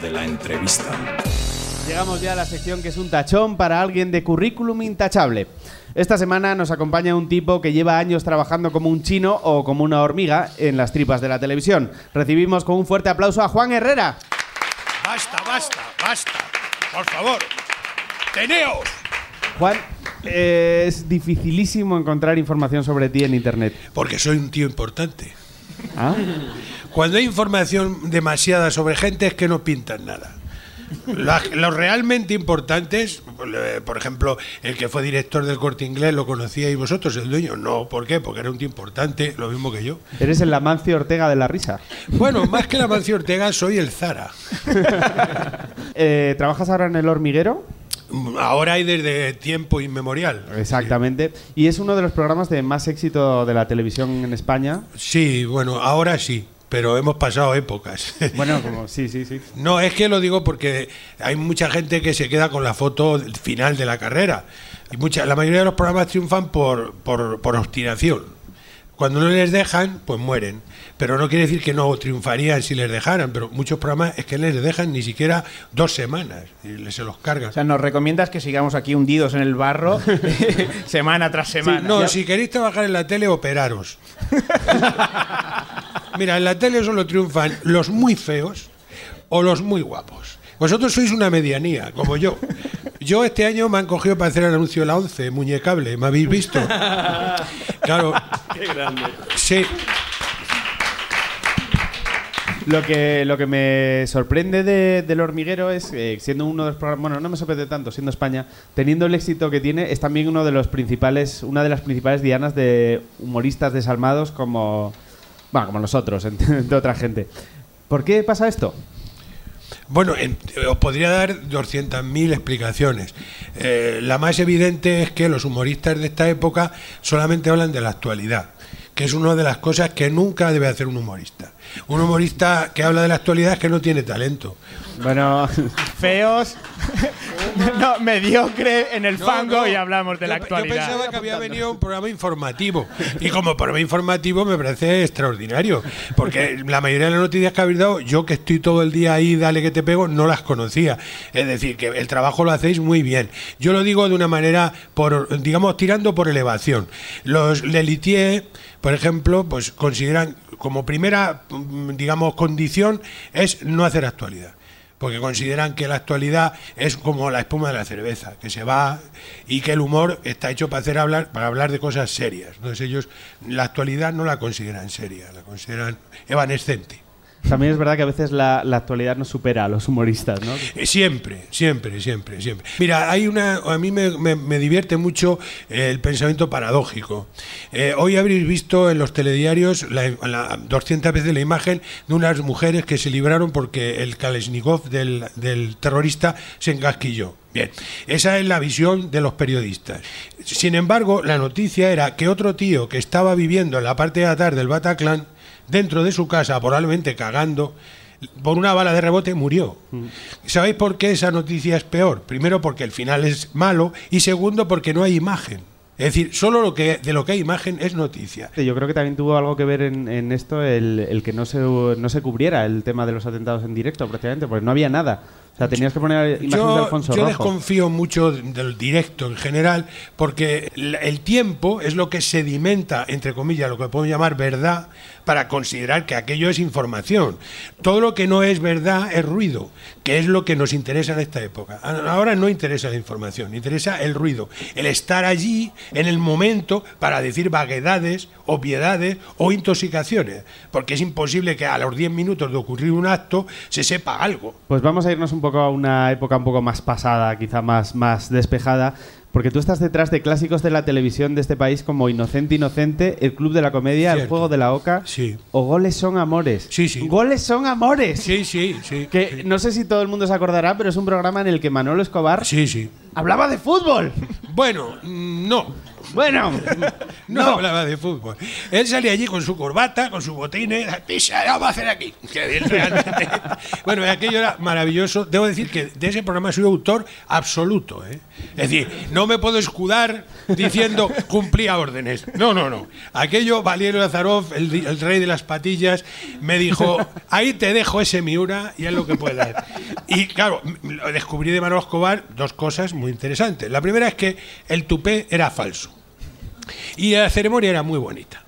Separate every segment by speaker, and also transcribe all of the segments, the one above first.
Speaker 1: de la entrevista.
Speaker 2: Llegamos ya a la sección que es un tachón para alguien de currículum intachable. Esta semana nos acompaña un tipo que lleva años trabajando como un chino o como una hormiga en las tripas de la televisión. Recibimos con un fuerte aplauso a Juan Herrera.
Speaker 3: Basta, basta, basta. Por favor. Teneos.
Speaker 2: Juan, eh, es dificilísimo encontrar información sobre ti en internet.
Speaker 3: Porque soy un tío importante.
Speaker 2: ¿Ah?
Speaker 3: Cuando hay información demasiada sobre gente es que no pintan nada. La- los realmente importantes, por ejemplo, el que fue director del corte inglés, ¿lo conocíais vosotros, el dueño? No, ¿por qué? Porque era un tío importante, lo mismo que yo.
Speaker 2: Eres el Amancio Ortega de la risa.
Speaker 3: Bueno, más que la Mancio Ortega, soy el Zara.
Speaker 2: Eh, ¿Trabajas ahora en el hormiguero?
Speaker 3: Ahora hay desde tiempo inmemorial.
Speaker 2: Exactamente. Y es uno de los programas de más éxito de la televisión en España.
Speaker 3: Sí, bueno, ahora sí, pero hemos pasado épocas.
Speaker 2: Bueno, como sí, sí, sí.
Speaker 3: No, es que lo digo porque hay mucha gente que se queda con la foto final de la carrera. Y mucha, la mayoría de los programas triunfan por, por, por obstinación. Cuando no les dejan, pues mueren. Pero no quiere decir que no triunfarían si les dejaran. Pero muchos programas es que les dejan ni siquiera dos semanas y se los cargan.
Speaker 4: O sea, nos recomiendas que sigamos aquí hundidos en el barro semana tras semana.
Speaker 3: No, si queréis trabajar en la tele, operaros. Mira, en la tele solo triunfan los muy feos o los muy guapos. Vosotros sois una medianía, como yo. Yo este año me han cogido para hacer el anuncio de la 11, muñecable, ¿me habéis visto? Claro. Qué grande. Sí,
Speaker 2: Lo que, lo que me sorprende de- del hormiguero es, eh, siendo uno de los programas, bueno, no me sorprende tanto, siendo España, teniendo el éxito que tiene, es también uno de los principales, una de las principales dianas de humoristas desalmados como, bueno, como nosotros, entre, entre otra gente. ¿Por qué pasa esto?
Speaker 3: Bueno, en- os podría dar 200.000 explicaciones. Eh, la más evidente es que los humoristas de esta época solamente hablan de la actualidad, que es una de las cosas que nunca debe hacer un humorista. Un humorista que habla de la actualidad es que no tiene talento.
Speaker 2: Bueno,
Speaker 4: Feos, no, mediocre en el
Speaker 3: No,
Speaker 4: fango
Speaker 3: no.
Speaker 4: y hablamos de la actualidad.
Speaker 3: Yo pensaba que había venido un programa informativo. Y como programa informativo me parece extraordinario. Porque la mayoría de las noticias que habéis dado, yo que estoy todo el día ahí, dale que te pego, no las conocía. Es decir, que el trabajo lo hacéis muy bien. Yo lo digo de una manera, por digamos, tirando por elevación. Los Lelitier, por ejemplo, pues consideran como primera, digamos, condición es no hacer actualidad porque consideran que la actualidad es como la espuma de la cerveza, que se va y que el humor está hecho para hacer hablar para hablar de cosas serias. Entonces ellos la actualidad no la consideran seria, la consideran evanescente.
Speaker 2: También es verdad que a veces la, actualidad nos supera a los humoristas, ¿no?
Speaker 3: Eh, Siempre, siempre, siempre, siempre. Mira, hay una, a mí me, me- divierte mucho eh, el pensamiento paradójico. Eh, hoy habréis visto en los telediarios la, la- 200 veces la imagen de unas mujeres que se libraron porque el Kalashnikov del, del terrorista se encasquilló. Bien, esa es la visión de los periodistas. Sin embargo, la noticia era que otro tío que estaba viviendo en la parte de atrás del Bataclan, dentro de su casa, probablemente cagando, por una bala de rebote murió. ¿Sabéis por qué esa noticia es peor? Primero porque el final es malo y segundo porque no hay imagen. Es decir, solo lo que, de lo que hay imagen es noticia.
Speaker 2: Yo creo que también tuvo algo que ver en, en esto el, el que no se, no se cubriera el tema de los atentados en directo, prácticamente, porque no había nada. O sea, tenías que poner imágenes de
Speaker 3: Yo,
Speaker 2: Alfonso
Speaker 3: yo
Speaker 2: Rojo.
Speaker 3: desconfío mucho del directo en general porque el tiempo es lo que sedimenta, entre comillas, lo que podemos llamar verdad para considerar que aquello es información. Todo lo que no es verdad es ruido, que es lo que nos interesa en esta época. A- Ahora no interesa la información, interesa el ruido, el estar allí en el momento para decir vaguedades, obviedades o intoxicaciones, porque es imposible que a los 10 minutos de ocurrir un acto se sepa algo.
Speaker 2: Pues vamos a irnos un poco a una época un poco más pasada, quizá más, más despejada, porque tú estás detrás de clásicos de la televisión de este país como Inocente Inocente, El Club de la Comedia, El. Juego de la Oca
Speaker 3: Sí.
Speaker 2: o Goles son Amores.
Speaker 3: Sí, sí.
Speaker 2: Goles son Amores.
Speaker 3: Sí, sí, sí.
Speaker 2: Que
Speaker 3: sí.
Speaker 2: no sé si todo el mundo se acordará, pero es un programa en el que Manolo Escobar
Speaker 3: Sí, sí.
Speaker 2: hablaba de fútbol.
Speaker 3: Bueno, mm, no.
Speaker 2: Bueno,
Speaker 3: No, hablaba de fútbol. Él salía allí con su corbata, con su botines, pisa, vamos a hacer aquí. Bueno, aquello era maravilloso. Debo decir que de ese programa soy autor absoluto. ¿eh? Es decir, no me puedo escudar diciendo cumplía órdenes. No, no, no. Aquello, Valerio Lazarov, el, el rey de las patillas, me dijo, ahí te dejo ese Miura y es lo que puedas. Y claro, descubrí de Manolo Escobar dos cosas muy interesantes. La primera es que el tupé era falso. Y la ceremonia era muy bonita.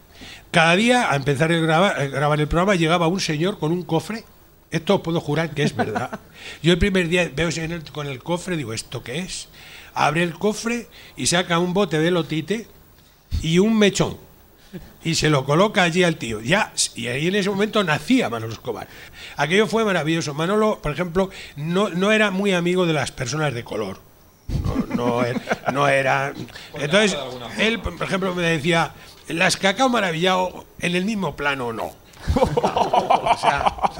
Speaker 3: Cada día, a empezar a grabar, a grabar el programa, llegaba un señor con un cofre. Esto puedo jurar que es verdad. Yo el primer día veo ese señor con el cofre, digo, ¿esto qué es? Abre el cofre y saca un bote de lotite y un mechón. Y se lo coloca allí al tío. Ya, y ahí en ese momento nacía Manolo Escobar. Aquello fue maravilloso. Manolo, por ejemplo, no, no era muy amigo de las personas de color. No, no, era- no era. Entonces, él, por ejemplo, me decía, las cacao maravillado en el mismo plano no. O sea, o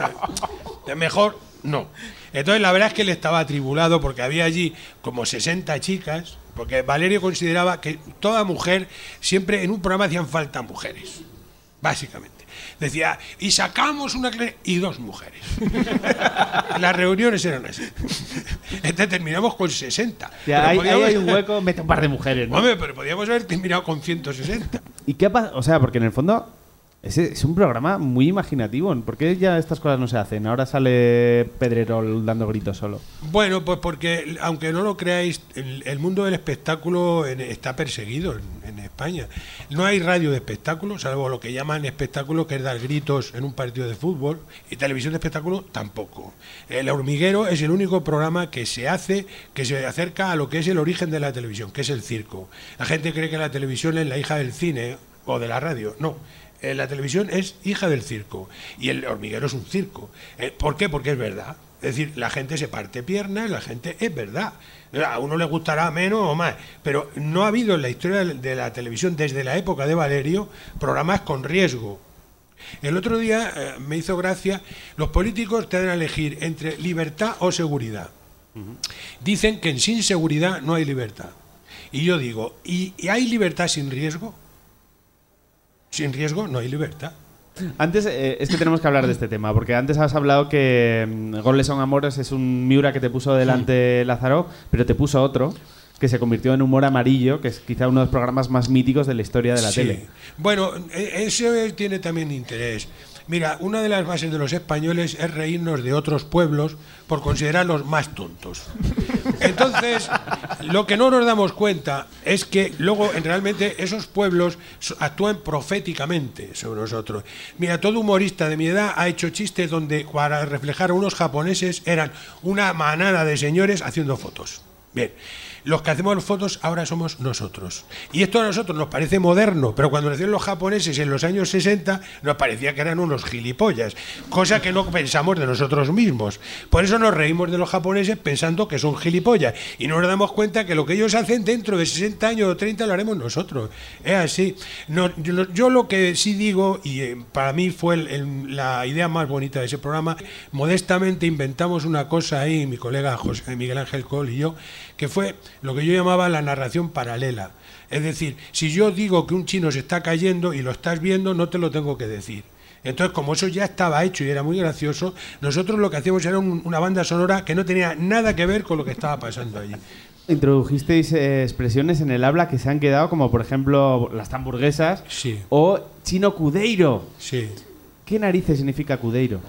Speaker 3: sea, mejor no. Entonces, la verdad es que él estaba atribulado porque había allí como 60 chicas, porque Valerio consideraba que toda mujer, siempre en un programa hacían falta mujeres, básicamente. Decía, y sacamos una y dos mujeres. Las reuniones eran así. Entonces terminamos con 60.
Speaker 2: ya,
Speaker 3: podíamos-
Speaker 2: hay un hueco, mete un par de mujeres, ¿no?
Speaker 3: Hombre, pero podíamos haber terminado con 160.
Speaker 2: ¿Y qué pasa? O sea, porque en el fondo es, es un programa muy imaginativo. ¿Por qué ya estas cosas no se hacen? Ahora sale Pedrerol dando gritos solo.
Speaker 3: Bueno, pues porque, aunque no lo creáis, el, mundo del espectáculo está perseguido en, en España. No hay radio de espectáculo, salvo lo que llaman espectáculo, que es dar gritos en un partido de fútbol, y televisión de espectáculo tampoco. El hormiguero es el único programa que se hace, que se acerca a lo que es el origen de la televisión, que es el circo. La gente cree que la televisión es la hija del cine o de la radio. No. Eh, la televisión es hija del circo y el hormiguero es un circo. Eh, ¿Por qué? Porque es verdad. Es decir, la gente se parte piernas, la gente es verdad. A uno le gustará menos o más, pero no ha habido en la historia de la televisión desde la época de Valerio programas con riesgo. El otro día eh, me hizo gracia, los políticos te dan a elegir entre libertad o seguridad. Dicen que sin seguridad no hay libertad. Y yo digo, ¿y, y hay libertad sin riesgo? Sin riesgo no hay libertad.
Speaker 2: Antes, eh, es que tenemos que hablar de este tema, porque antes has hablado que mm, Goles son Amores es un Miura que te puso delante Lázaro, pero te puso otro que se convirtió en Humor Amarillo, que es quizá uno de los programas más míticos de la historia de la
Speaker 3: Sí.
Speaker 2: tele.
Speaker 3: Bueno, e- ese tiene también interés. Mira, una de las bases de los españoles es reírnos de otros pueblos por considerarlos más tontos. Entonces, lo que no nos damos cuenta es que luego, en realmente, esos pueblos actúan proféticamente sobre nosotros. Mira, todo humorista de mi edad ha hecho chistes donde, para reflejar a unos japoneses, eran una manada de señores haciendo fotos. Bien. Los que hacemos fotos ahora somos nosotros. Y esto a nosotros nos parece moderno, pero cuando nacieron los japoneses en los años 60 nos parecía que eran unos gilipollas, cosa que no pensamos de nosotros mismos. Por eso nos reímos de los japoneses pensando que son gilipollas y no nos damos cuenta que lo que ellos hacen dentro de 60 años o 30 lo haremos nosotros. Es así. Yo, lo que sí digo, y eh, para mí fue el- la idea más bonita de ese programa, modestamente inventamos una cosa ahí, mi colega José Miguel Ángel Col y yo, que fue lo que yo llamaba la narración paralela. Es decir, si yo digo que un chino se está cayendo y lo estás viendo, no te lo tengo que decir. Entonces, como eso ya estaba hecho y era muy gracioso, nosotros lo que hacíamos era un- una banda sonora que no tenía nada que ver con lo que estaba pasando allí.
Speaker 2: Introdujisteis eh, expresiones en el habla que se han quedado, como por ejemplo las hamburguesas
Speaker 3: Sí,
Speaker 2: o chino cudeiro.
Speaker 3: sí.
Speaker 2: ¿Qué narices significa cudeiro?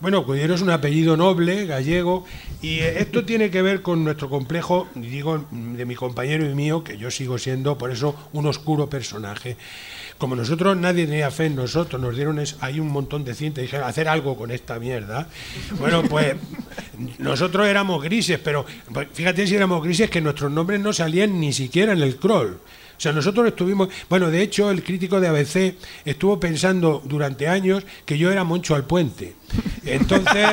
Speaker 3: Bueno, Cudero es un apellido noble, gallego, y eh, esto tiene que ver con nuestro complejo, digo, de mi compañero y mío, que yo sigo siendo, por eso, un oscuro personaje. Como nosotros, nadie tenía fe en nosotros, nos dieron ahí un montón de cinta y dijeron, hacer algo con esta mierda. Bueno, pues nosotros éramos grises, pero pues, fíjate si éramos grises que nuestros nombres no salían ni siquiera en el crawl. O sea, nosotros estuvimos, bueno, de hecho, el crítico de ABC estuvo pensando durante años que yo era Moncho al Puente. Entonces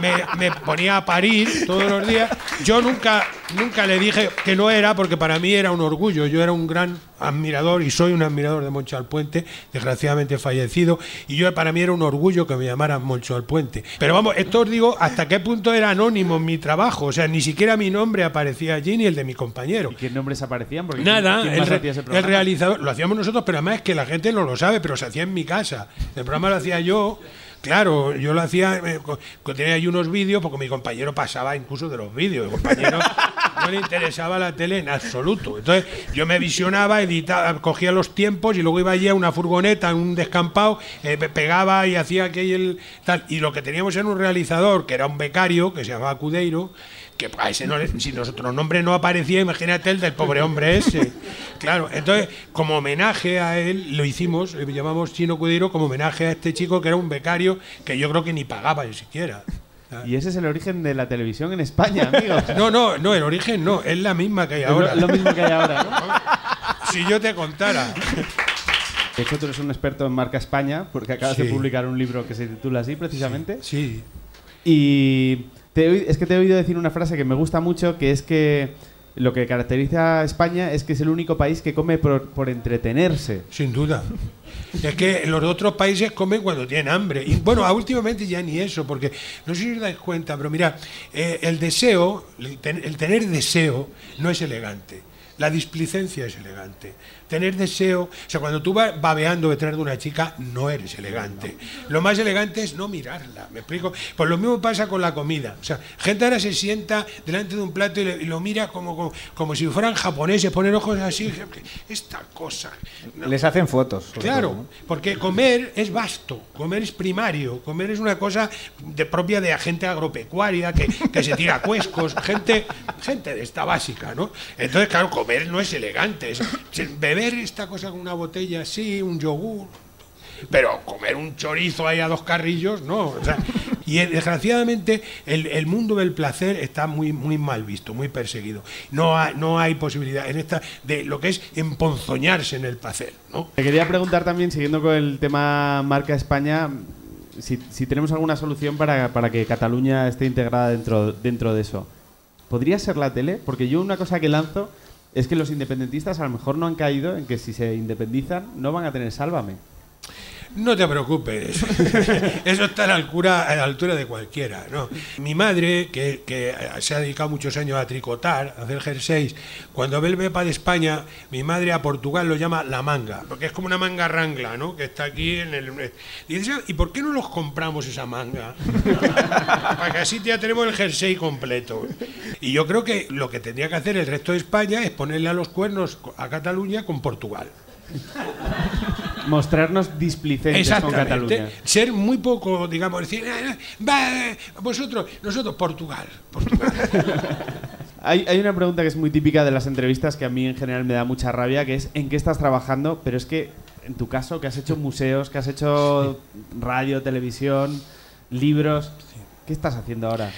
Speaker 3: me, me ponía a parir todos los días. Yo nunca, nunca le dije que no era, porque para mí era un orgullo. Yo era un gran admirador y soy un admirador de Moncho Alpuente, desgraciadamente fallecido, y yo para mí era un orgullo que me llamaran Moncho Alpuente. Pero vamos, esto os digo hasta qué punto era anónimo en mi trabajo, o sea, ni siquiera mi nombre aparecía allí ni el de mi compañero.
Speaker 2: ¿Y qué nombres aparecían? Porque
Speaker 3: Nada,
Speaker 2: ¿quién
Speaker 3: el, re- el realizador, lo hacíamos nosotros, pero además es que la gente no lo sabe, pero se hacía en mi casa. El programa lo hacía yo. Claro, yo lo hacía, eh, tenía ahí unos vídeos, porque mi compañero pasaba incluso de los vídeos. El compañero no le interesaba la tele en absoluto. Entonces yo me visionaba, editaba, cogía los tiempos y luego iba allí a una furgoneta, en un descampado, eh, pe- pegaba y hacía aquel tal. Y lo que teníamos era un realizador, que era un becario, que se llamaba Cudeiro, que a ese no le- si nuestro nombre no aparecía, imagínate el del pobre hombre ese. Claro, entonces, como homenaje a él, lo hicimos, le llamamos Chino Cudeiro, como homenaje a este chico que era un becario que yo creo que ni pagaba ni siquiera.
Speaker 2: Y ese es el origen de la televisión en España, amigos.
Speaker 3: No, no, no, el origen no, es la misma que hay ahora.
Speaker 2: Es lo, lo mismo que hay ahora, ¿no?
Speaker 3: Si yo te contara.
Speaker 2: De hecho, tú eres un experto en marca España, porque acabas de
Speaker 3: Sí.
Speaker 2: publicar un libro que se titula así, precisamente.
Speaker 3: Sí,
Speaker 2: Y te es que te he oído decir una frase que me gusta mucho, que es que lo que caracteriza a España es que es el único país que come por, por entretenerse.
Speaker 3: sin duda. Es que los otros países comen cuando tienen hambre. Y bueno, a- últimamente ya ni eso, porque no sé si os dais cuenta, pero mira, eh, el deseo, el, el tener deseo no es elegante. La displicencia es elegante. Tener deseo, o sea, cuando tú vas babeando detrás de una chica, no eres elegante. Lo más elegante es no mirarla, ¿me explico? Pues lo mismo pasa con la comida. O sea, gente ahora se sienta delante de un plato y, le- y lo mira como, como, como si fueran japoneses, ponen ojos así. Esta cosa. No.
Speaker 4: Les hacen fotos.
Speaker 3: Claro,
Speaker 4: todo, ¿no?
Speaker 3: porque comer es vasto, comer es primario, comer es una cosa de, propia de gente agropecuaria que, que se tira cuescos, gente, gente de esta básica, ¿no? Entonces, claro, comer no es elegante. beber esta cosa con una botella, sí, un yogur, pero comer un chorizo ahí a dos carrillos, no. y desgraciadamente el, el mundo del placer está muy, muy mal visto, muy perseguido. No no hay posibilidad en esta de lo que es emponzoñarse en el placer, ¿no?
Speaker 2: Te quería preguntar también, siguiendo con el tema marca España, si, si tenemos alguna solución para, para que Cataluña esté integrada dentro, dentro de eso. ¿Podría ser la tele? Porque yo una cosa que lanzo es que los independentistas a lo mejor no han caído en que si se independizan no van a tener sálvame.
Speaker 3: No te preocupes, eso está a la altura, a la altura de cualquiera. ¿no? Mi madre, que, que se ha dedicado muchos años a tricotar, a hacer jerseys, cuando ve el MEPA de España, mi madre a Portugal lo llama la manga, porque es como una manga rangla, ¿no? que está aquí en el... Y dice, ¿y por qué no los compramos esa manga? Para que así ya tenemos el jersey completo. Y yo creo que lo que tendría que hacer el resto de España es ponerle a los cuernos a Cataluña con Portugal.
Speaker 2: Mostrarnos displicentes con Cataluña.
Speaker 3: Ser muy poco, digamos, decir, "Ah, va, vosotros, nosotros, Portugal. Portugal.
Speaker 2: Hay, hay una pregunta que es muy típica de las entrevistas que a mí en general me da mucha rabia, que es ¿en qué estás trabajando? Pero es que en tu caso, que has hecho museos, que has hecho radio, televisión, libros, ¿qué estás haciendo ahora?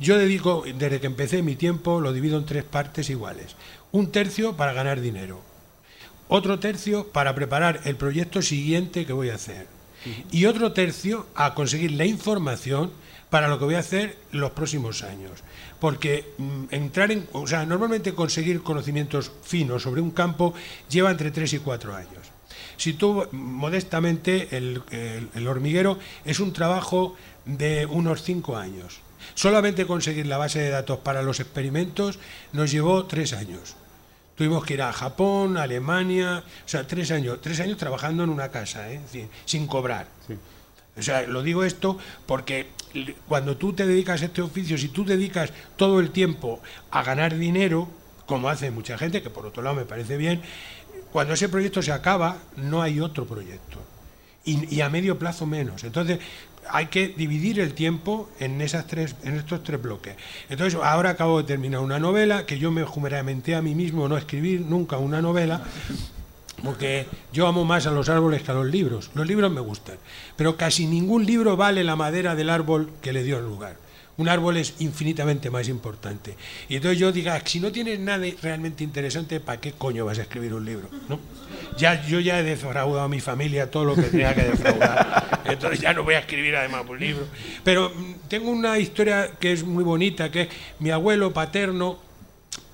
Speaker 3: Yo dedico, desde que empecé mi tiempo, lo divido en tres partes iguales. Un tercio para ganar dinero. Otro tercio para preparar el proyecto siguiente que voy a hacer. Y otro tercio a conseguir la información para lo que voy a hacer los próximos años. Porque mm, entrar en, o sea, normalmente conseguir conocimientos finos sobre un campo lleva entre 3 y 4 años. Si tú, mm, modestamente, el, el- el hormiguero es un trabajo de unos 5 años. Solamente conseguir la base de datos para los experimentos nos llevó 3 años. Tuvimos que ir a Japón, a Alemania, o sea, tres años, tres años trabajando en una casa, ¿eh? Sin cobrar. O sea, lo digo esto porque cuando tú te dedicas a este oficio, si tú dedicas todo el tiempo a ganar dinero, como hace mucha gente, que por otro lado me parece bien, cuando ese proyecto se acaba, no hay otro proyecto. Y, y a medio plazo menos. Entonces, hay que dividir el tiempo en, esas tres, en estos tres bloques. Entonces, ahora acabo de terminar una novela que yo me juramenté a mí mismo no escribir nunca una novela, porque yo amo más a los árboles que a los libros. Los libros me gustan, pero casi ningún libro vale la madera del árbol que le dio el lugar. Un árbol es infinitamente más importante. Y entonces yo diga, si no tienes nada realmente interesante, ¿para qué coño vas a escribir un libro? ¿No? Ya, yo ya he defraudado a mi familia todo lo que tenía que defraudar. Entonces ya no voy a escribir además un libro. Pero mm, tengo una historia que es muy bonita, que es mi abuelo paterno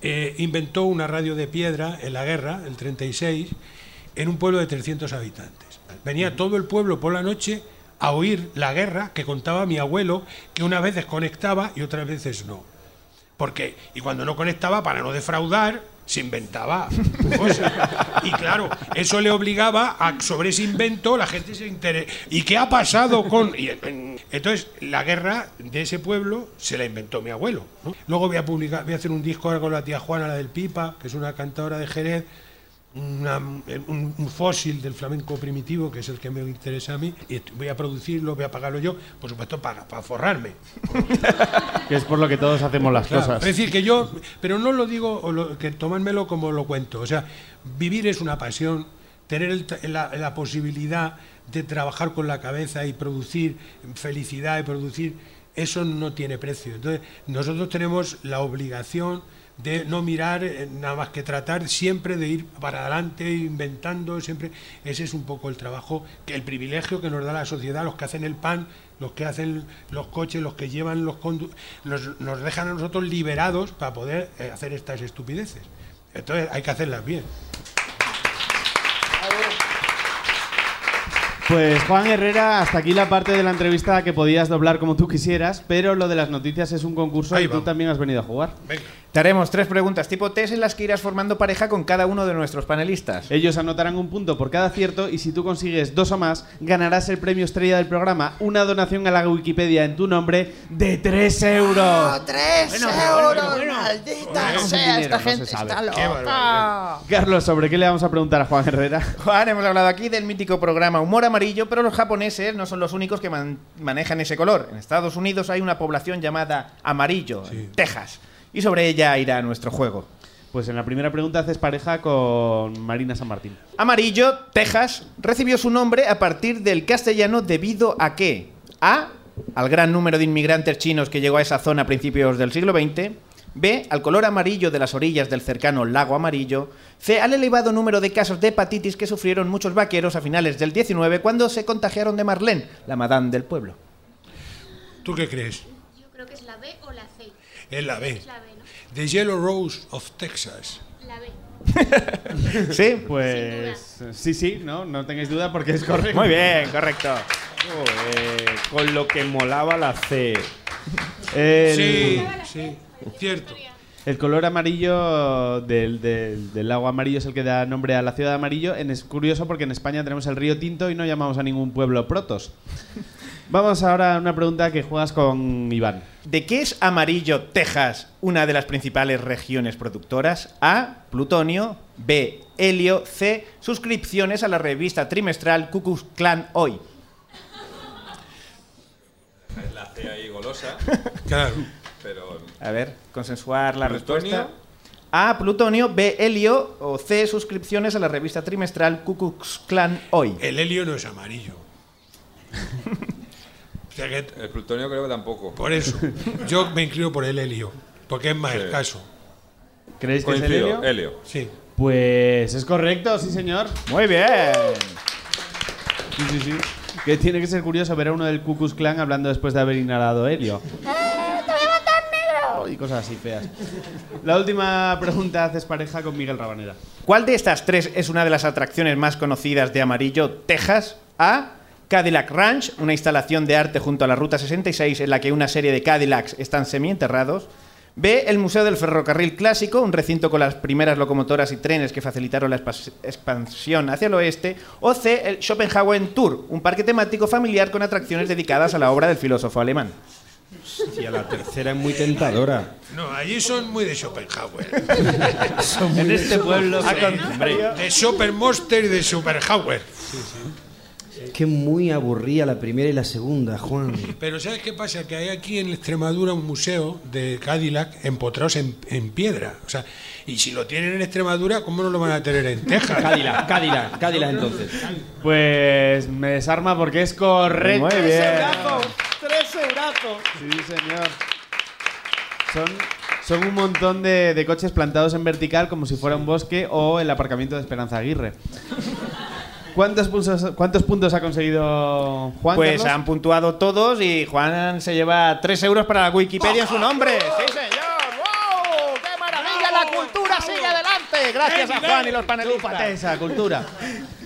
Speaker 3: eh, inventó una radio de piedra en la guerra, el 36, en un pueblo de 300 habitantes. Venía todo el pueblo por la noche a oír la guerra que contaba mi abuelo, que una vez desconectaba y otras veces no. Porque, y cuando no conectaba, para no defraudar, se inventaba cosas. Y claro, eso le obligaba a, sobre ese invento, la gente se interesa. ¿Y qué ha pasado con.? y, en- entonces, la guerra de ese pueblo se la inventó mi abuelo. Luego voy a publicar, voy a hacer un disco ahora con la tía Juana, la del Pipa, que es una cantadora de Jerez, una- un, un fósil del flamenco primitivo, que es el que me interesa a mí, y voy a producirlo, voy a pagarlo yo, por supuesto, para, para forrarme.
Speaker 2: Que es por lo que todos hacemos las
Speaker 3: Claro,
Speaker 2: cosas.
Speaker 3: Es decir, que yo, pero no lo digo, o lo- que tomármelo como lo cuento. O sea, vivir es una pasión, tener el la, la posibilidad de trabajar con la cabeza y producir felicidad y producir, eso no tiene precio. Entonces, nosotros tenemos la obligación de no mirar eh, nada más que tratar siempre de ir para adelante inventando siempre. Ese es un poco el trabajo que el privilegio que nos da la sociedad los que hacen el pan los que hacen los coches los que llevan los nos, nos dejan a nosotros liberados para poder eh, hacer estas estupideces. Entonces hay que hacerlas bien.
Speaker 2: Pues Juan Herrera, hasta aquí la parte de la entrevista que podías doblar como tú quisieras, pero lo de las noticias es un concurso y tú también has venido a jugar.
Speaker 3: venga
Speaker 4: Te haremos tres preguntas tipo test en las que irás formando pareja con cada uno de nuestros panelistas.
Speaker 2: Ellos anotarán un punto por cada acierto y si tú consigues dos o más, ganarás el premio estrella del programa, una donación a la Wikipedia en tu nombre de 3 euros.
Speaker 1: ¡Tres euros! ¡Maldita sea!
Speaker 2: dinero,
Speaker 1: Esta
Speaker 2: no
Speaker 1: gente
Speaker 2: se
Speaker 1: está loca.
Speaker 2: Carlos, ¿sobre qué le vamos a preguntar a Juan Herrera?
Speaker 4: Juan, hemos hablado aquí del mítico programa Humor Amarillo, pero los japoneses no son los únicos que man- manejan ese color. En Estados Unidos hay una población llamada Amarillo, en Texas. Y sobre ella irá nuestro juego.
Speaker 2: Pues en la primera pregunta haces pareja con Marina San Martín.
Speaker 4: Amarillo, Texas, recibió su nombre a partir del castellano debido a que A. Al gran número de inmigrantes chinos que llegó a esa zona a principios del siglo XX. B. Al color amarillo de las orillas del cercano lago amarillo. C. Al elevado número de casos de hepatitis que sufrieron muchos vaqueros a finales del 19 cuando se contagiaron de Marlene, la madame del pueblo.
Speaker 3: ¿tú qué crees?
Speaker 5: Yo creo que es la B o la C.
Speaker 3: es la B
Speaker 5: Es la B, ¿no?
Speaker 3: The Yellow Rose of Texas
Speaker 5: La B.
Speaker 4: ¿Sí?
Speaker 2: Pues sí, sí, no, no tengáis duda porque es correcto.
Speaker 4: Muy bien, correcto.
Speaker 6: Con lo que molaba la C.
Speaker 2: El,
Speaker 3: sí sí cierto
Speaker 2: el color amarillo del, del, del lago amarillo es el que da nombre a la ciudad de amarillo. En- es curioso porque en España tenemos el río Tinto y no llamamos a ningún pueblo Protos. Vamos ahora a una pregunta que juegas con Iván.
Speaker 4: ¿De qué es amarillo Texas, una de las principales regiones productoras? A. Plutonio. B. Helio. C. Suscripciones a la revista trimestral Ku Klux Klan Hoy.
Speaker 7: La C ahí golosa,
Speaker 3: claro
Speaker 7: pero
Speaker 4: A ver, consensuar la
Speaker 7: Plutonio.
Speaker 4: respuesta. A. Plutonio. B. Helio. O C. Suscripciones a la revista trimestral Ku Klux Klan Hoy.
Speaker 3: el helio no es amarillo o sea que
Speaker 7: el plutonio creo que tampoco.
Speaker 3: Por eso, yo me inclino por el helio, porque es más
Speaker 7: Sí.
Speaker 3: escaso.
Speaker 2: ¿Creéis que es el helio?
Speaker 7: Helio.
Speaker 3: Sí.
Speaker 2: Pues es correcto, sí señor.
Speaker 4: Muy bien.
Speaker 2: Sí, sí, sí. Que tiene que ser curioso ver a uno del Ku Klux Klan hablando después de haber inhalado helio. Y cosas así feas. La última pregunta haces pareja con Miguel Rabanera.
Speaker 4: ¿Cuál de estas tres es una de las atracciones más conocidas de Amarillo, Texas? A. Cadillac Ranch, una instalación de arte junto a la Ruta 66 en la que una serie de Cadillacs están semienterrados. B. El Museo del Ferrocarril Clásico, un recinto con las primeras locomotoras y trenes que facilitaron la expansión hacia el oeste. O C. El Schopenhauer Tour, un parque temático familiar con atracciones dedicadas a la obra del filósofo alemán.
Speaker 6: Y a la tercera es muy tentadora.
Speaker 3: No, allí son muy de Schopenhauer.
Speaker 2: En este pueblo.
Speaker 3: de Schopenmonster y de Schopenhauer.
Speaker 8: Que muy aburría la primera y la segunda, Juan.
Speaker 3: Pero ¿sabes qué pasa? Que hay aquí en Extremadura un museo de Cadillac empotrados en, en piedra. O sea, y si lo tienen en Extremadura, ¿cómo no lo van a tener en Texas?
Speaker 6: Cadillac, Cadillac, Cadillac entonces.
Speaker 2: Pues me desarma porque es correcto.
Speaker 4: Muy bien.
Speaker 2: ¡Tres eurazos! Sí, señor. Son, son un montón de, de coches plantados en vertical como si fuera un bosque o el aparcamiento de Esperanza Aguirre. ¿Cuántos puntos, cuántos puntos ha conseguido Juan?
Speaker 4: Pues
Speaker 2: Carlos?
Speaker 4: han puntuado todos y Juan se lleva 3 euros para la Wikipedia en su nombre. ¡Sí, señor! ¡Wow! ¡Qué maravilla la gracias a Juan y los panelistas.
Speaker 2: Esa cultura.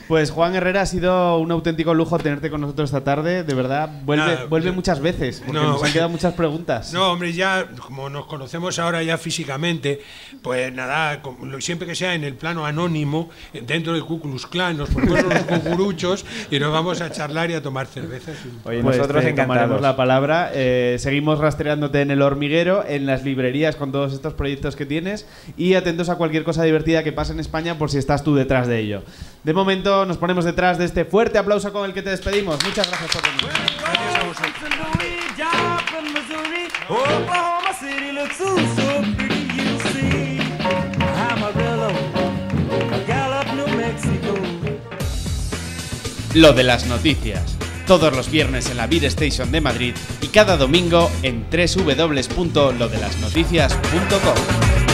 Speaker 2: Pues Juan Herrera ha sido un auténtico lujo tenerte con nosotros esta tarde. De verdad, vuelve,
Speaker 3: Nada,
Speaker 2: vuelve
Speaker 3: yo-
Speaker 2: muchas veces. Porque
Speaker 3: No,
Speaker 2: nos han quedado muchas preguntas.
Speaker 3: No, hombre, ya como nos conocemos ahora ya físicamente, pues nada, siempre que sea en el plano anónimo, dentro del Ku Klux Klan, nos ponemos los cucuruchos y nos vamos a charlar y a tomar cervezas.
Speaker 4: Oye,
Speaker 2: Pues
Speaker 4: nosotros
Speaker 2: te
Speaker 4: encantados.
Speaker 2: la palabra. Eh, seguimos rastreándote en el hormiguero, en las librerías con todos estos proyectos que tienes y atentos a cualquier cosa divertida que pase en España por si estás tú detrás de ello. De momento nos ponemos detrás de este fuerte aplauso con el que te despedimos. Muchas gracias por venir. Lo de las noticias. Todos los viernes en la Beat Station de Madrid y cada domingo en www.lodelasnoticias.com.